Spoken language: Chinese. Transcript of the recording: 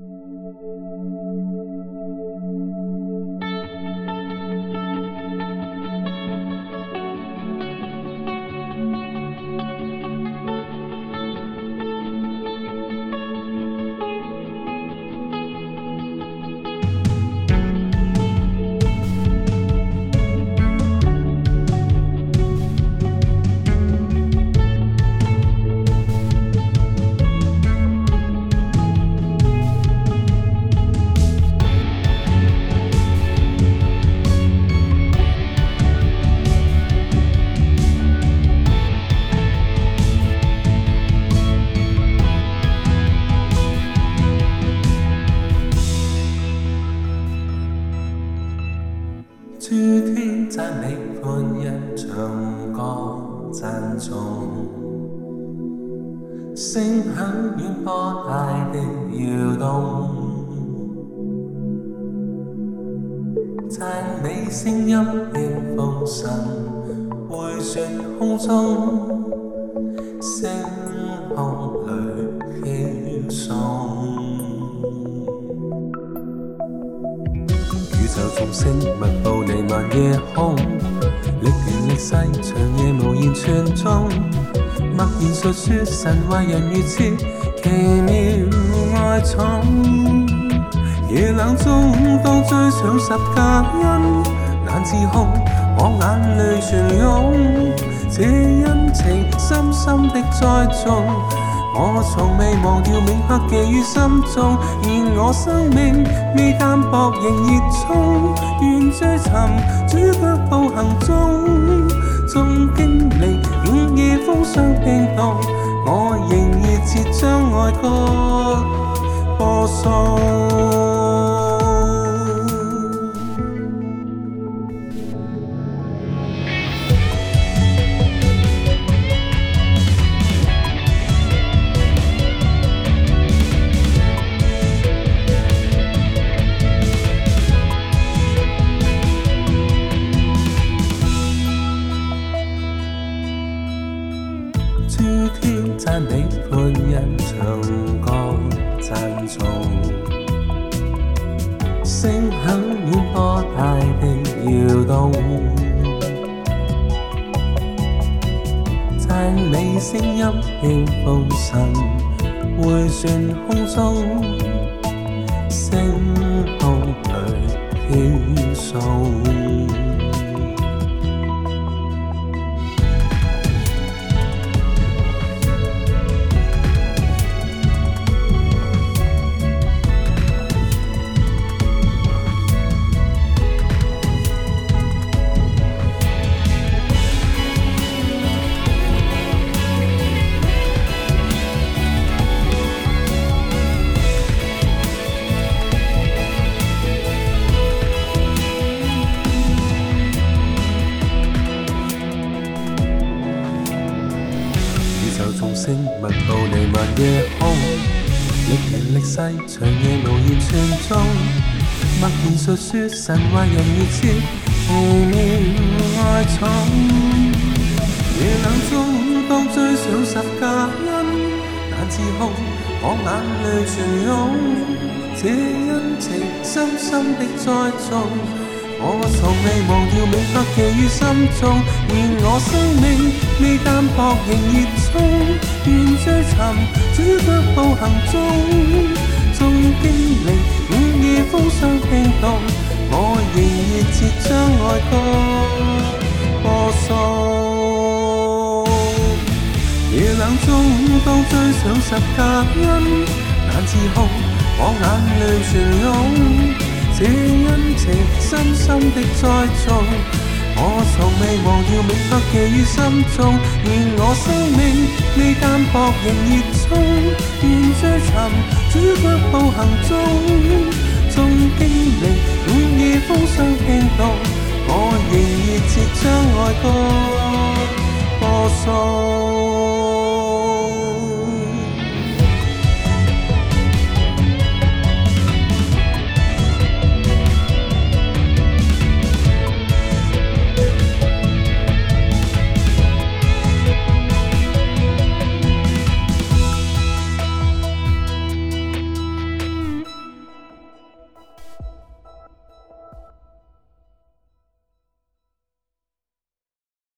Thank you. 诸天赞美，欢欣唱歌，赞颂，声响远波大的摇动，赞美声音远风神回旋空中，星空。由众星密布弥漫夜空，历元历世长夜无言传颂，默然述说神话人如此奇妙爱宠。夜冷中当追上十架恩，难自控，我眼泪全涌，这恩情深深的栽种。我从未忘掉，铭刻记于心中。而我生命未淡薄，仍热衷。愿追寻，只脚步行踪。纵经历午夜风霜冰冻，我仍热切将爱歌播送。諸天讚你歡欣長江讚頌，聲響煙波大地搖動，讚你聲音輕風神迴旋空中，星空裏飄送。星密布弥漫夜空，历竭历世长夜无言缠中。默然述说神话人传说，无眠爱宠。夜冷中，当追想十家恩，但自控，我眼泪全涌。这恩情，深深的栽种。我从未忘掉美刻记于心中，而我生命未淡薄，仍热衷，愿追寻，只得步行中，纵经历午夜风霜冰冻，我仍热切将爱歌播送。夜冷中，当追上十架音，难自控，我眼泪全涌。这恩情深深的栽种，我从未忘掉，铭刻记于心中。愿我生命未淡薄，仍热衷，愿追寻，只脚步行踪。纵经历午夜风霜冰冻，我仍热切将爱歌播送。